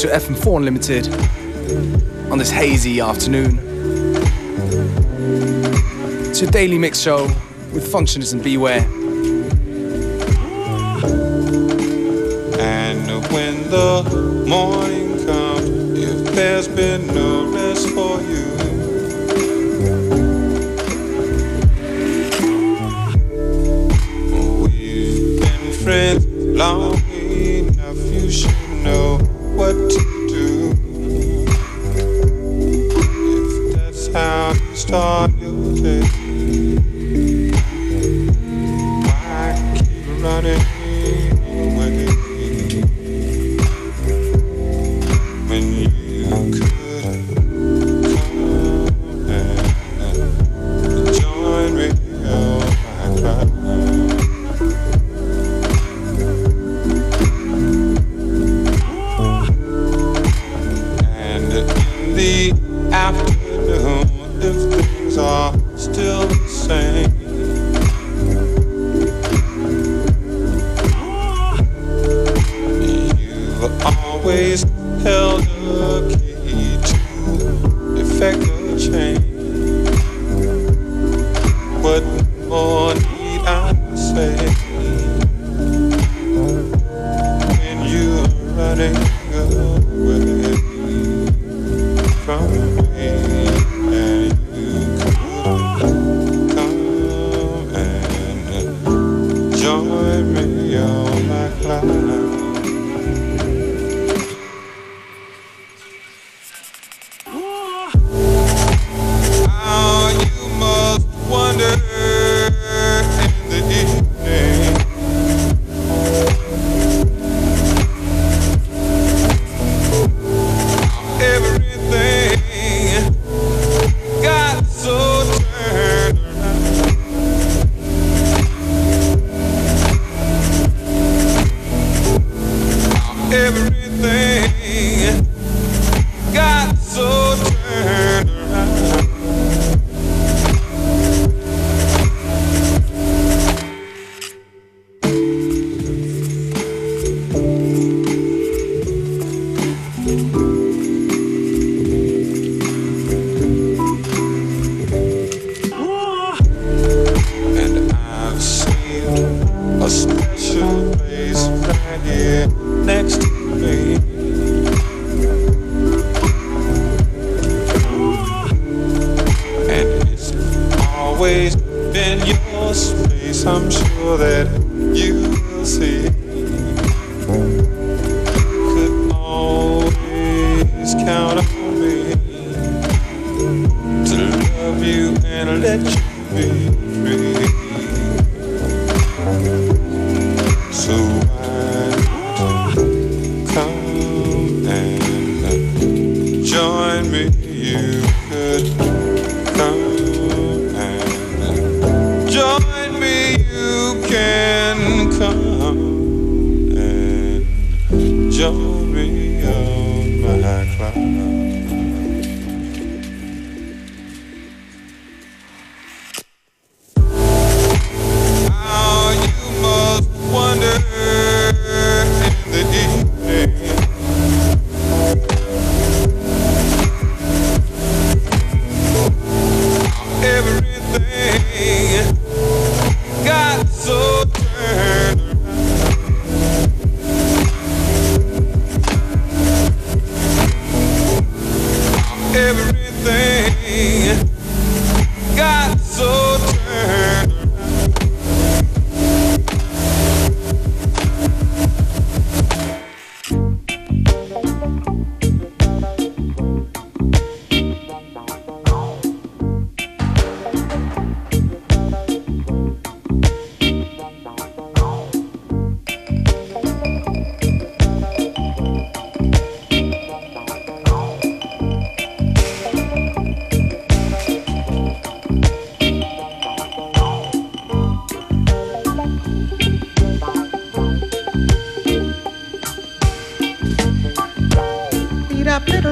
to FM4 Unlimited on this hazy afternoon. It's your daily mix show with Functionist and Beware.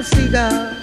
siga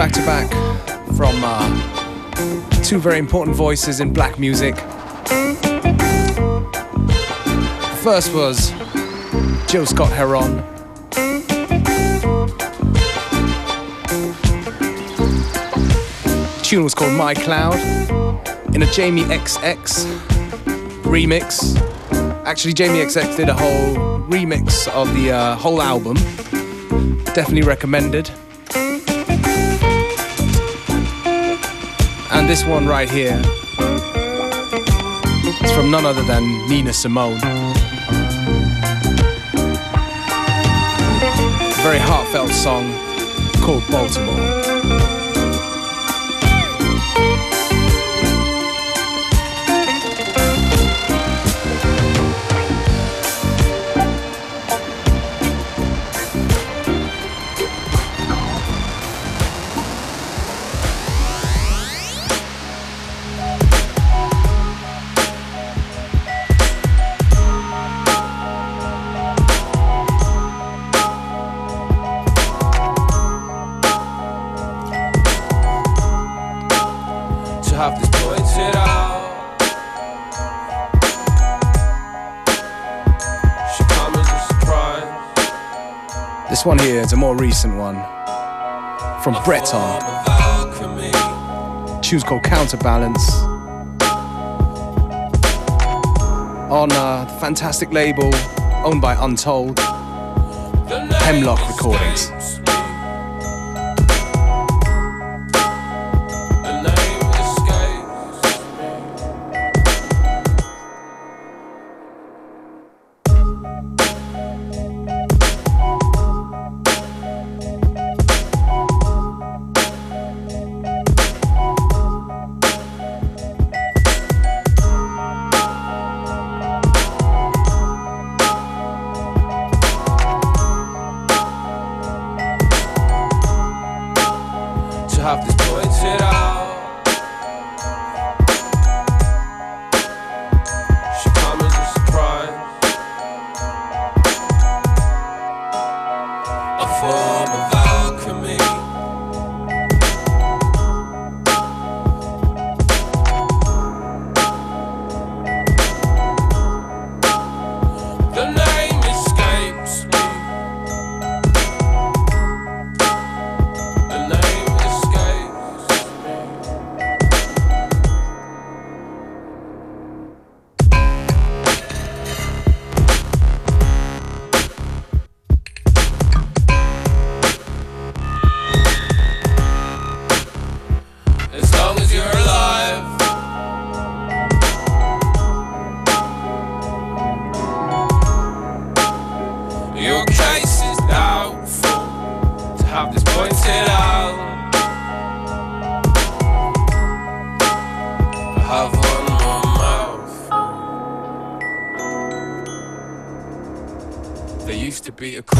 back to back from uh, two very important voices in black music. First was Gil Scott-Heron. The tune was called My Cloud in a Jamie XX remix. Actually, Jamie XX did a whole remix of the uh, whole album. Definitely recommended. This one right here is from none other than Nina Simone. A very heartfelt song called Baltimore. This one here is a more recent one from Breton. Tune's called Counterbalance. On uh, a fantastic label owned by Untold. Hemlock Recordings. be a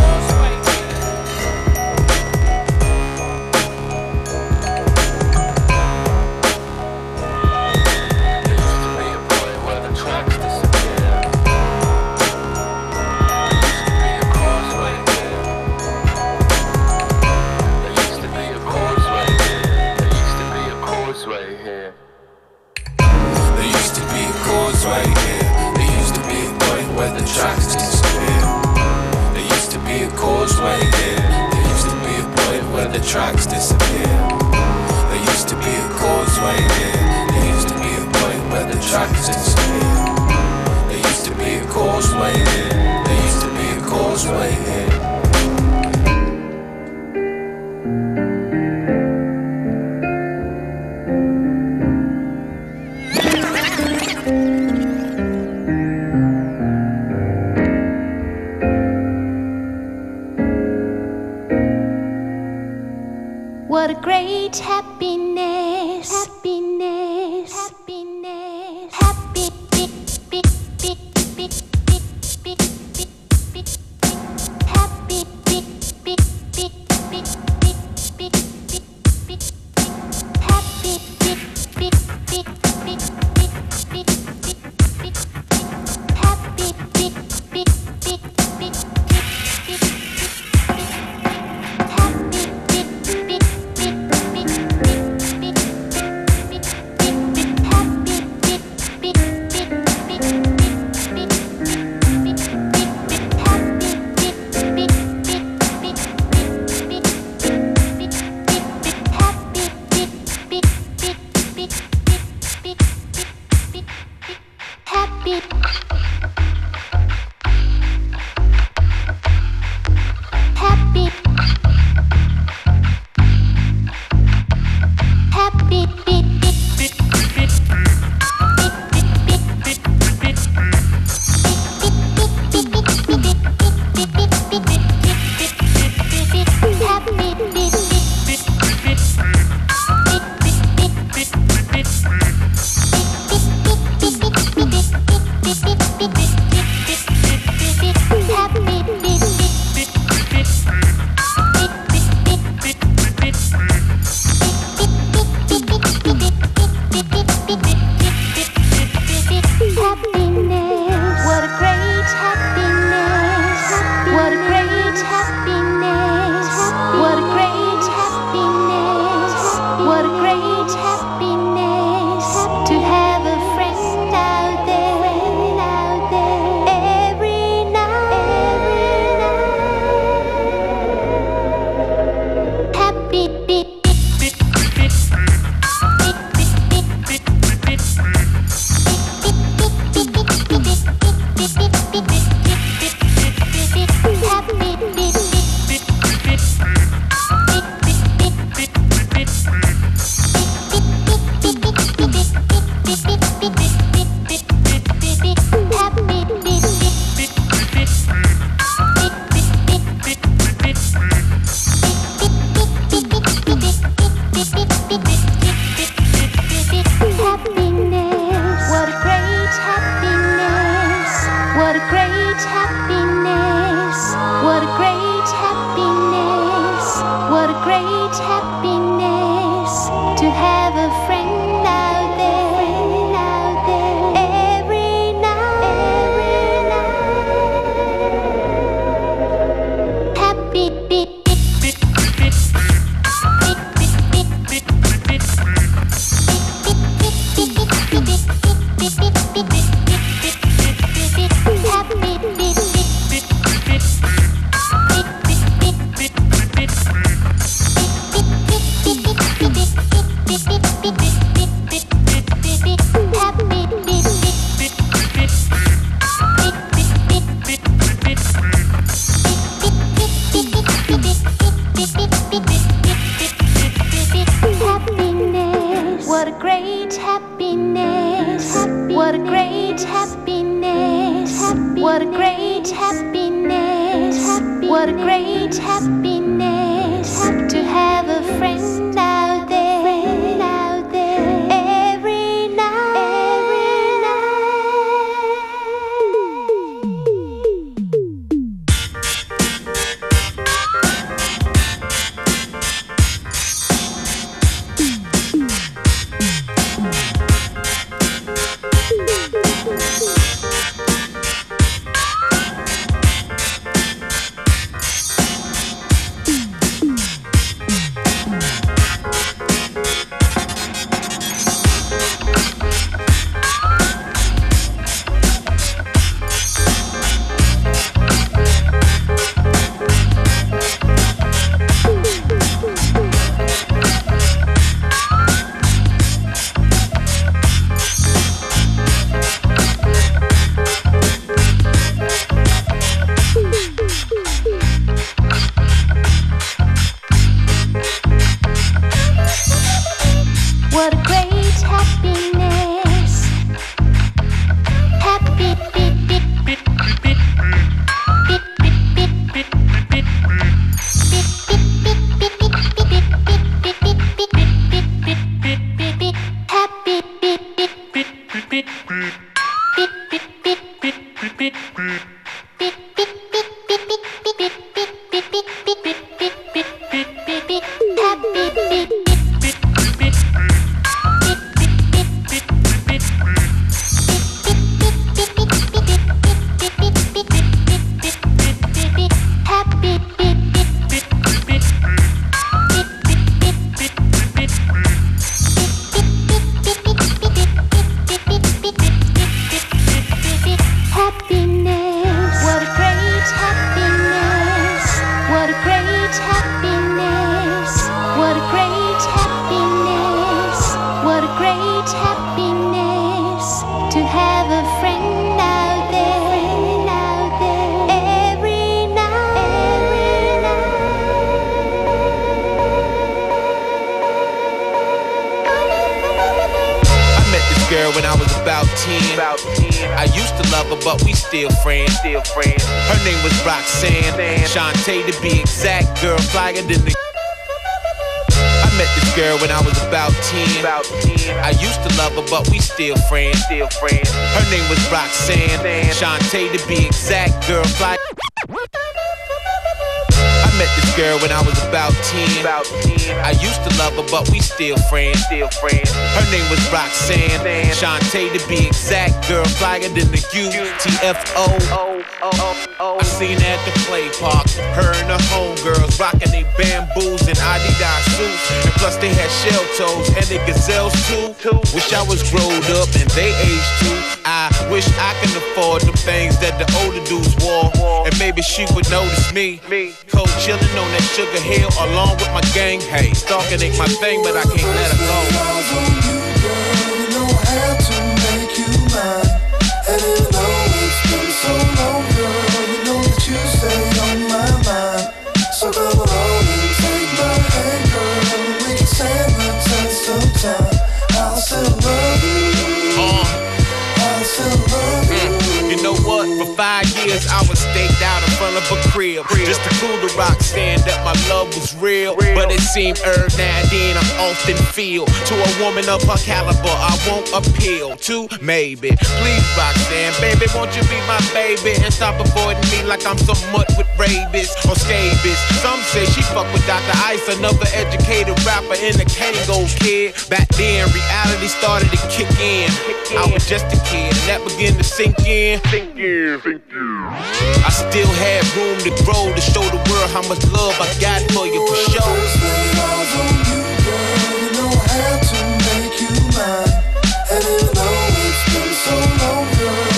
What a great happiness. What a great happiness to have a friend. Shantae to be exact, girl. Flyer than the UTFO. I seen her at the play park. Her and her homegirls rocking they bamboos and Adidas suits. And plus they had shell toes and they gazelles too. Wish I was growed up and they aged too. I wish I can afford the things that the older dudes wore. And maybe she would notice me. Cold chillin' on that sugar hill along with my gang. Hey, stalking ain't my thing, but I can't let her go. You girl. You. Know five years, I was staked out in front of a crib. Just to cool the rock stand that my love was real. But it seemed herb now then I'm often feel. To a woman of her caliber, I won't appeal to maybe. Please, Roxanne, baby, won't you be my baby? And stop avoiding me like I'm some mutt with rabies or scabies. Some say she fuck with Dr. Ice, another educated rapper in the Kangol Kid. Back then, reality started to kick in. I was just a kid, and that began to sink in. Sink in, sink in. I still had room to grow to show the world how much love I got for you for sure. And even though it's been so long, girl,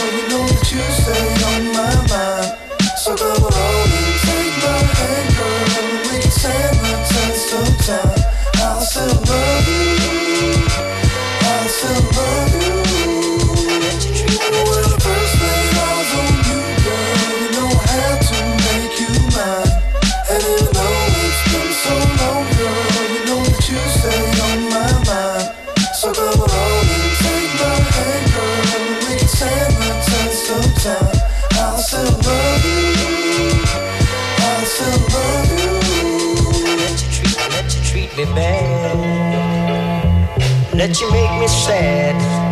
Let you make me sad.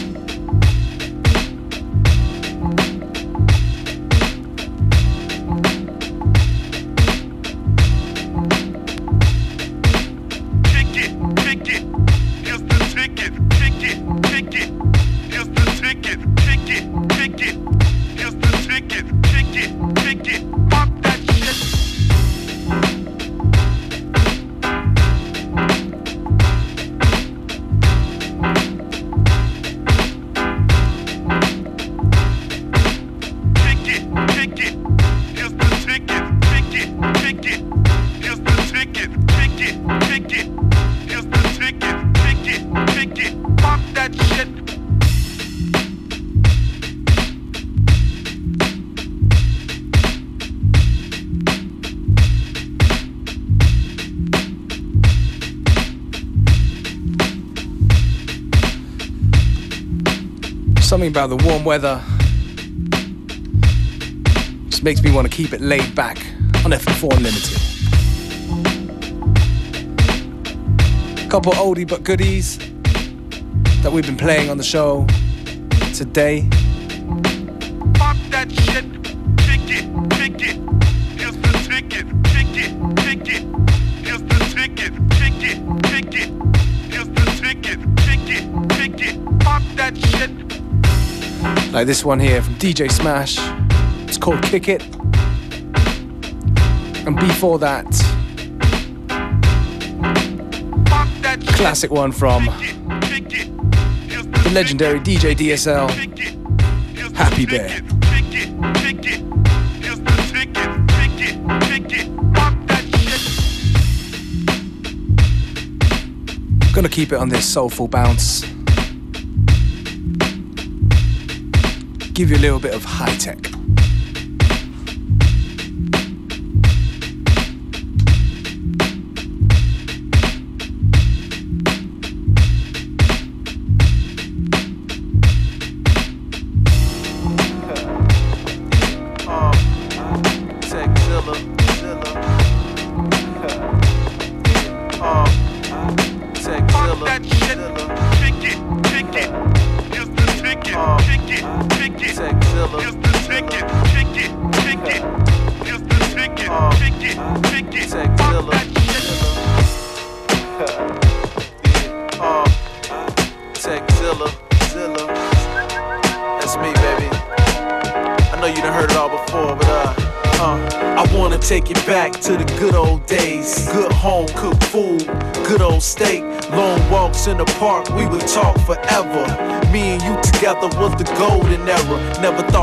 Something about the warm weather just makes me want to keep it laid back on FM4 Unlimited. Couple oldie but goodies that we've been playing on the show today. Like this one here from DJ Smash. It's called Kick It. And before that, that classic one from it, it. The legendary DJ DSL. Happy. Bear. Gonna keep it on this soulful bounce. Give you a little bit of high tech.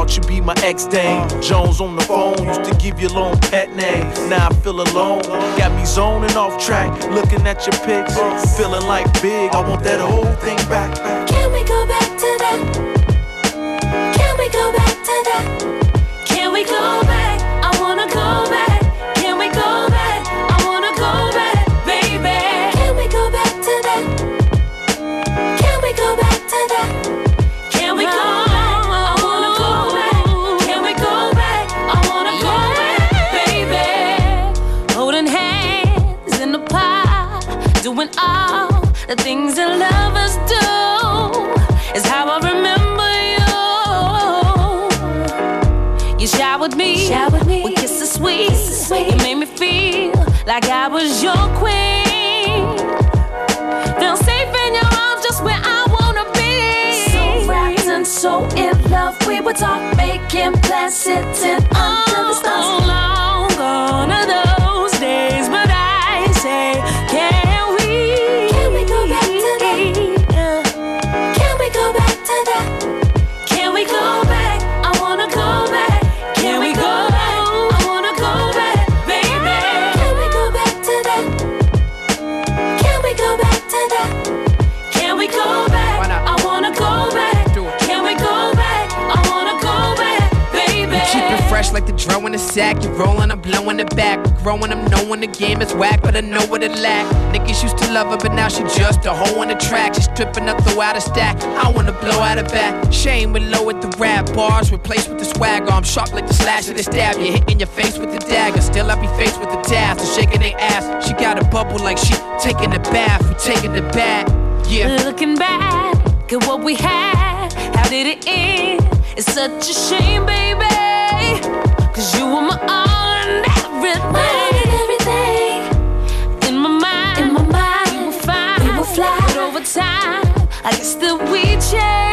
Thought you'd be my ex dame. Jones on the phone used to give you long pet names. Now I feel alone. Got me zoning off track, looking at your pics, feeling like big. I want that whole thing back. back. Can we go back to that? Can we go back to that? Can we go showered me, with kisses sweet. You made me feel like I was your queen. Feel safe in your arms, just where I wanna be. So wrapped and so in love, we would talk, making plans, sitting under the stars. Oh. Sack. You rolling, I'm blowing it back. We're growing, I'm knowing the game is whack, but I know what it lack. Niggas used to love her, but now she just a hoe on the track. She's stripping up, throw out a stack. I wanna blow out a back. Shame with low at the rap bars, replaced with the swagger. I'm sharp like the slash of the stab. You're hitting your face with the dagger. Still, I be faced with the task. And shaking their ass. She got a bubble like she taking a bath. We taking the bath. Yeah. Looking back at what we had, how did it end? It's such a shame, baby. Cause you were my all and everything. In my mind, in my mind, we were fine. We were fly. But over time, I guess that we changed.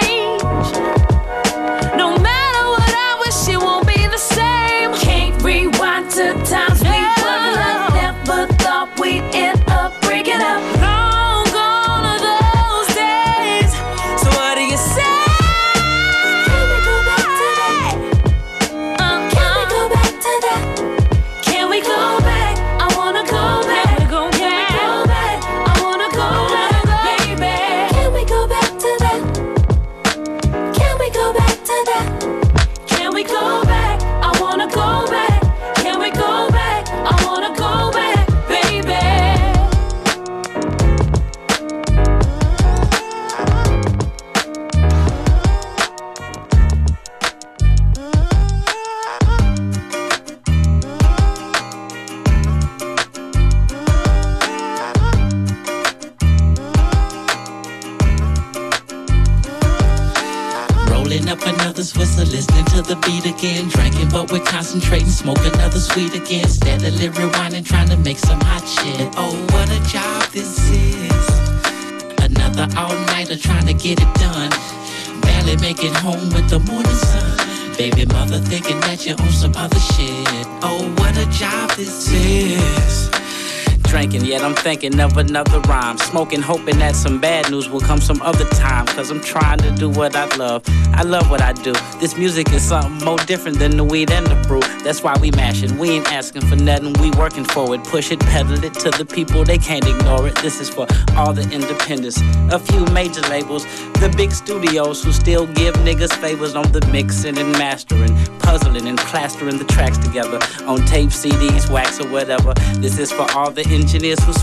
Another sweet Thinking of another rhyme. Smoking, hoping that some bad news will come some other time. Cause I'm trying to do what I love. I love what I do. This music is something more different than the weed and the brew. That's why we mashing. We ain't asking for nothing, we working for it. Push it, pedal it to the people, they can't ignore it. This is for all the independents. A few major labels, the big studios who still give niggas favors on the mixing and mastering, puzzling and plastering the tracks together on tape, CDs, wax, or whatever. This is for all the engineers who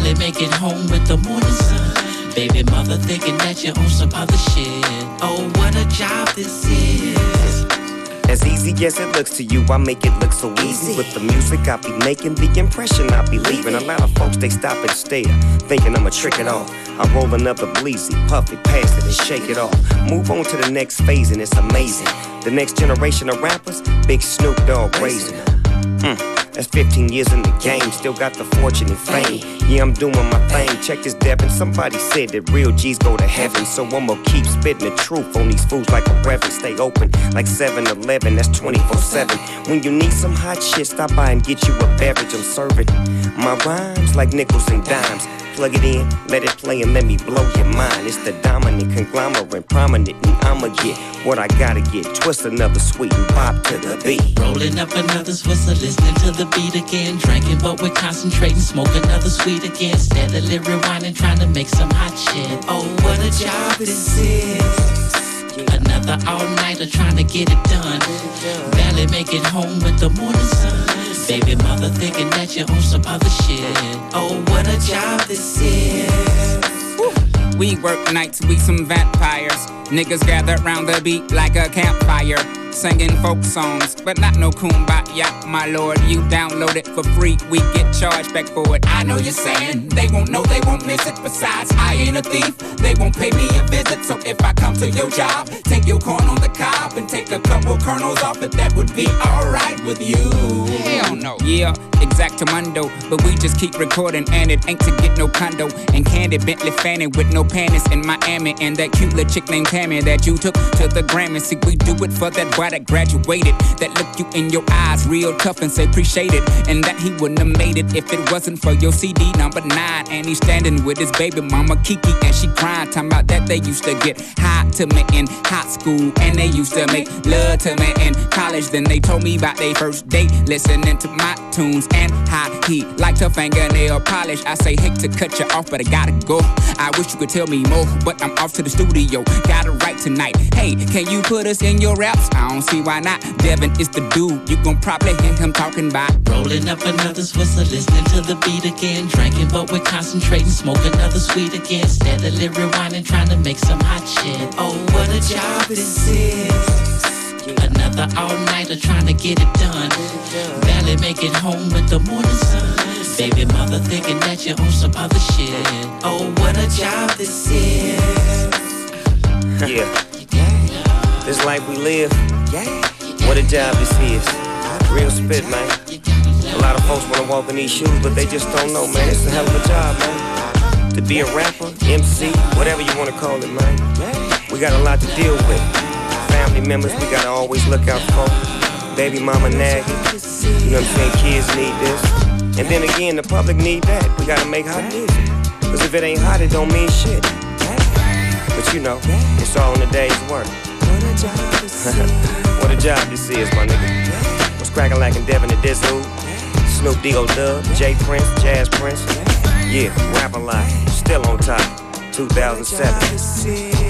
Barely make it home with the morning sun. Baby mother thinking that you're on some other shit. Oh, what a job this is. As easy as it looks to you, I make it look so easy. With the music I be making, the impression I be leaving. A lot of folks they stop and stare, thinking I'ma trick it off. I roll another bleezy, puff it, pass it, and shake it off. Move on to the next phase, and it's amazing. The next generation of rappers, Big Snoop Dogg raising. Mm. That's 15 years in the game, still got the fortune and fame. Yeah, I'm doing my thing. Check this Devin. Somebody said that real G's go to heaven. So I'ma keep spitting the truth on these fools like a reverend. Stay open like 7 Eleven, that's 24 7. When you need some hot shit, stop by and get you a beverage. I'm serving my rhymes like nickels and dimes. Plug it in, let it play, and let me blow your mind. It's the dominant conglomerate, prominent, and I'ma get what I gotta get. Twist another sweet and pop to the beat. Rolling up another's whistle, listening to the beat again. Drinking, but we're concentrating, smoke another sweet again. Steadily rewinding, trying to make some hot shit. Oh, what a job this is. Another all-nighter trying to get it done. Barely make it home with the morning sun. Baby mother thinking that you're on some other shit. Oh, what a job this is. We work nights, we some vampires. Niggas gather round the beat like a campfire. Singing folk songs, but not no kumbaya, my lord. You download it for free, we get charged back for it. I know you're saying they won't know, they won't miss it. Besides, I ain't a thief, they won't pay me a visit. So if I come to your job, take your corn on the cob and take a couple kernels off it, that would be alright with you. Hell no. Yeah, exactamundo, but we just keep recording and it ain't to get no condo. And candy Bentley Fanning with no panties in Miami and that cute little chick named Tammy that you took to the Grammy. See, we do it for that that graduated, that look you in your eyes real tough and say appreciate it, and that he wouldn't have made it if it wasn't for your CD number nine. And he's standing with his baby mama Kiki, and she crying, talking about that they used to get high to me in high school, and they used to make love to me in college. Then they told me about their first date, listening to my tunes and how he liked her fingernail polish. I say, hate to cut you off, but I gotta go. I wish you could tell me more, but I'm off to the studio. Gotta write tonight. Hey, can you put us in your raps? I don't see why not. Devin is the dude. You gon' probably hear him talking about. Rolling up another's whistle, listening to the beat again. Drinking, but we're concentrating, smoke another sweet again. Steadily rewinding, trying to make some hot shit. Oh, what a job this is. Another all-nighter trying to get it done. Barely make it home with the morning sun. Baby mother thinking that you're on some other shit. Oh, what a job this is. Yeah. This life we live, what a job this is. Real spit, man. A lot of folks wanna walk in these shoes, but they just don't know, man. It's a hell of a job, man. To be a rapper, MC, whatever you wanna call it, man. We got a lot to deal with. Family members we gotta always look out for. Baby mama nagging. You know what I'm saying? Kids need this. And then again, the public need that. We gotta make hot music. Cause if it ain't hot, it don't mean shit. But you know, it's all in the day's work. What a job this is, my nigga. What's crackin' like in Devin and Dizzle? Snoop D-O Dub, J Prince, Jazz Prince. Yeah, rap a lot. Still on top. 2007.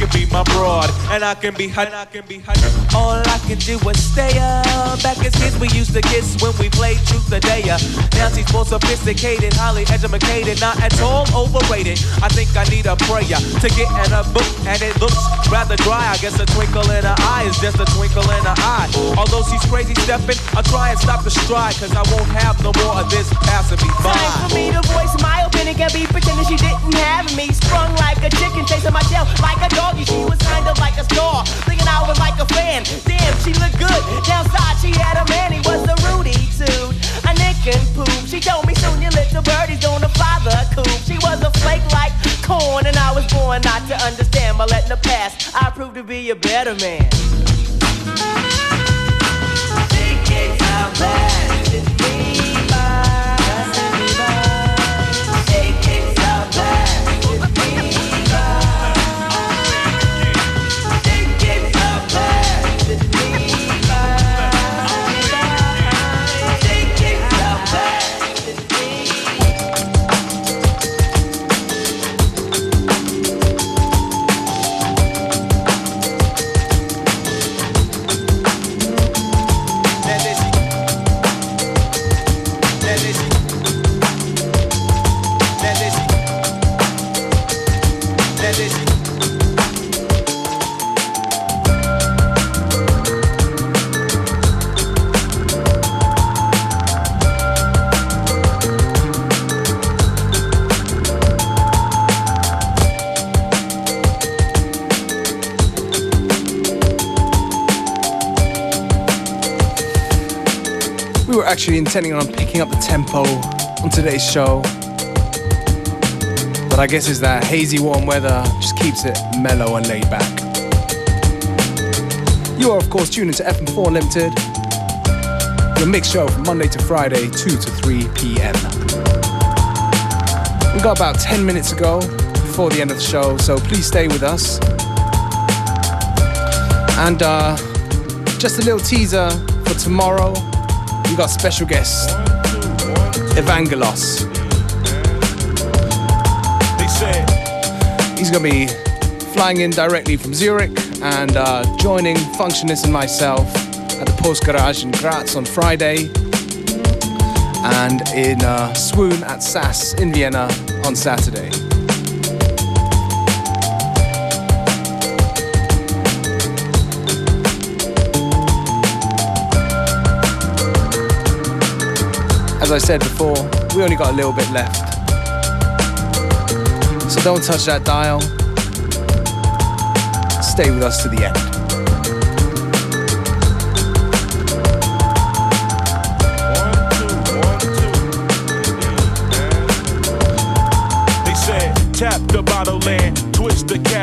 Can be my broad, and I can be hot. I can be hot. All I can do is stay up. Back as kids, we used to kiss when we played truth or dare. Now she's more sophisticated, highly educated, not at all overrated. I think I need a prayer to get in a book, and it looks rather dry. I guess a twinkle in her eye is just a twinkle in her eye. Although she's crazy stepping, I'll try and stop the stride, cause I won't have no more of this passing me by. Time for me to voice my opinion. Can be pretending she didn't have me. Sprung like a chicken, chasing my tail like a doggy. She was kind of not to understand. But letting the past, I proved to be a better man. We were actually intending on picking up the tempo on today's show. But I guess it's that hazy warm weather just keeps it mellow and laid back. You are, of course, tuning to FM4 Limited, your mixed show from Monday to Friday, 2 to 3 p.m. We've got about 10 minutes to go before the end of the show, so please stay with us. And uh, just a little teaser for tomorrow. We got special guest Evangelos. He's gonna be flying in directly from Zurich and uh, joining Functionist and myself at the Post Garage in Graz on Friday, and in uh, Swoon at SAS in Vienna on Saturday. As I said before, we only got a little bit left. So don't touch that dial. Stay with us to the end.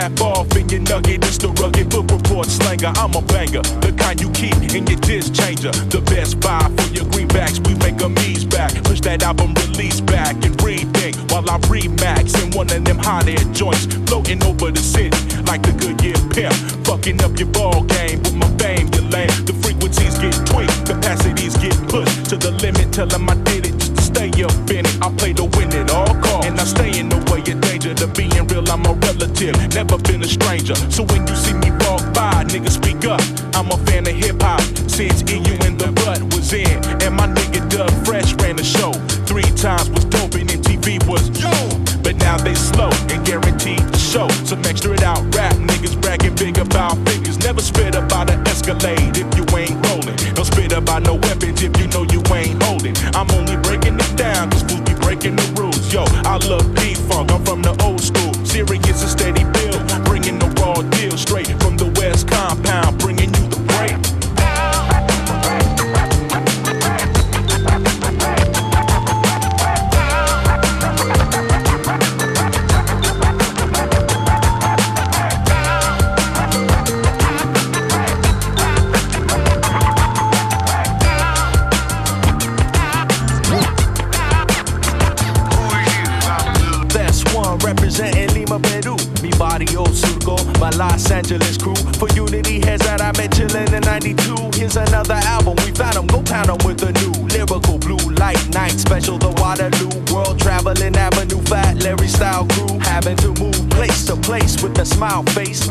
Twist off in your nugget. It's the rugged book report slanger. I'm a banger, the kind you keep in your disc changer. The best buy for your greenbacks. We make a ease back. Push that album release back and rethink while I remax in one of them hot air joints. Floating over the city like the Goodyear pimp. Fucking up your ball game with my fame, lame. The frequencies get tweaked, capacities get pushed to the limit. Tell 'em I did it just to stay up in it. I play to win at all costs. And I stay in the way of danger to being real. I'm a relative, never been a stranger. So when you see me walk by, niggas speak up. I'm a fan of hip hop since EU and the butt was in. And my smile face.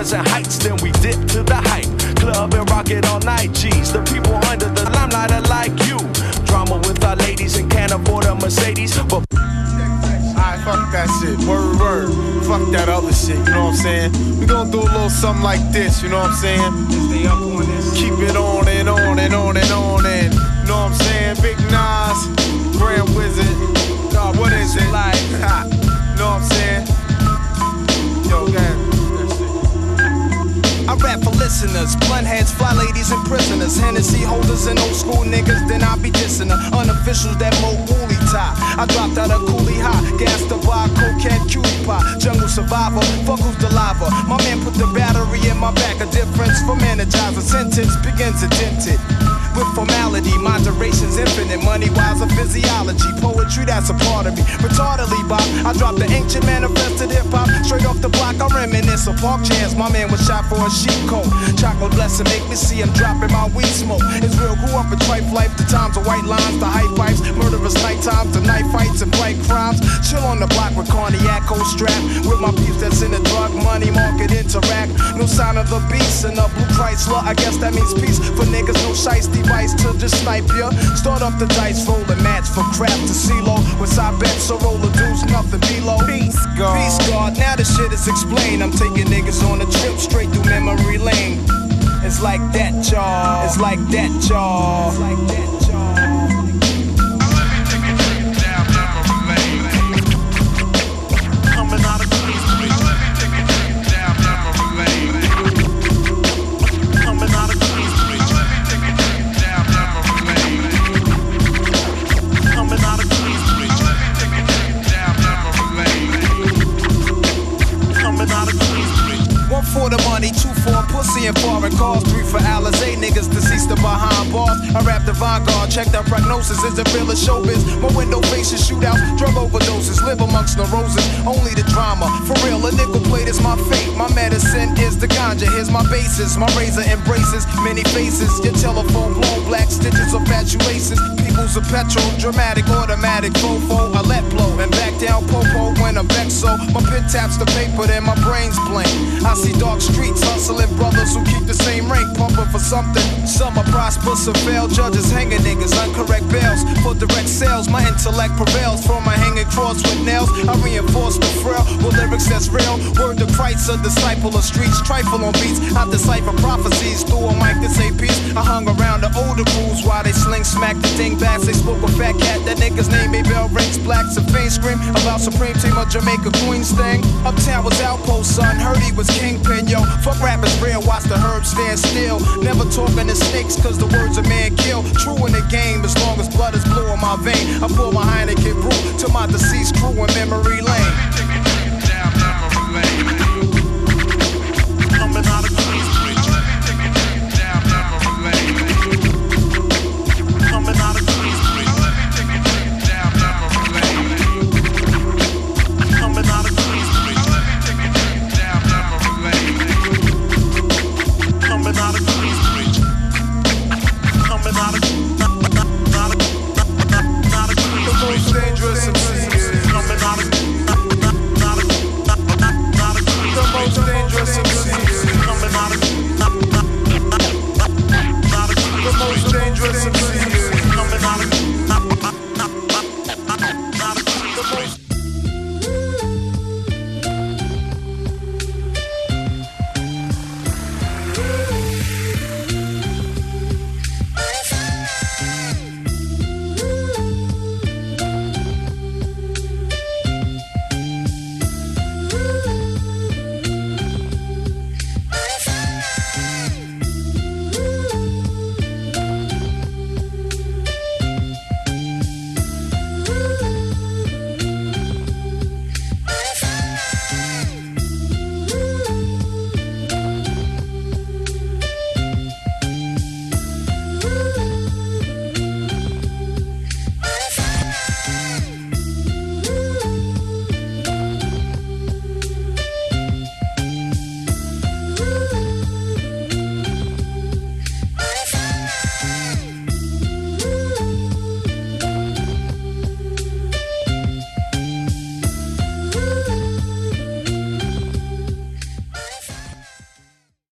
'Em up in Crescent Heights, then we dip to the hype. Club and rock it all night, G's. The people under the limelight are like you. Drama with our ladies and can't afford a Mercedes, but Alright, fuck that shit. Word, word. Fuck that other shit, you know what I'm saying? We gonna do a little something like this, you know what I'm saying? Stay up on this. Keep it on and on and on and on and, you know what I'm saying? Big Nas, Grand Wizard. God, what is it? Like, you know what I'm saying? Yo, man. I rap for listeners, blunt heads, fly ladies, and prisoners. Hennessy holders and old school niggas, then I be dissing her. Unofficials that mo woolly tie. I dropped out of coolie high, gas to buy cocaine cutie pie. Jungle survivor, fuck who's the lava. My man put the battery in my back. A difference from energizer. Sentence begins indented. With formality, moderation's infinite. Money wise of physiology. Poetry, that's a part of me. Retardedly, Bob. I dropped the ancient manifested hip hop. Straight off the block, I reminisce of park chairs. My man was shot for a sheep coat. Chocolate blessing, make me see him dropping my weed smoke. It's real, grew up in trife life. The times of white lines, the high pipes. Murderous night times, the night fights and bright crimes. Chill on the block with cognac, cold strap. With my peeps that's in the drug money market interact. No sign of the beast in a blue Chrysler. I guess that means peace for niggas. No device to just snipe ya. Start up the dice, roll a match for crap to CeeLo. With side bets, so roll a deuce, nothing below. Peace God. Peace God. Now the shit is explained. I'm taking niggas on a trip straight through memory lane. It's like that, y'all. It's like that, y'all. It's like that, y'all. My razor embraces many faces. Your telephone blown black stitches of fat. People's a petrol, dramatic, automatic, fofo. I let blow and back down popo I'm vexed. So my pen taps the paper, then my brain's blank. I see dark streets hustling brothers who keep the same rank, pumping for something. Some are prosperous some fail. Judges hanging niggas, uncorrect bails. For direct sales, my intellect prevails. From my hanging cross with nails, I reinforce the frail with lyrics that's real. Word to Christ, a disciple of streets, trifle on beats. I decipher prophecies through a mic to say peace. I hung around the older rules while they sling smack the thing back. They spoke a fat cat, that nigga's name made bell rings blacks and fiends scream about Supreme Team of Jamaica Queens thing. Uptown was outpost, son. Heard he was kingpin, yo. Fuck rappers real, watch the herbs stand still. Never talking to snakes, cause the words a man kill. True in the game, as long as blood is blue in my vein. I pour my Heineken brew to my deceased crew in memory lane.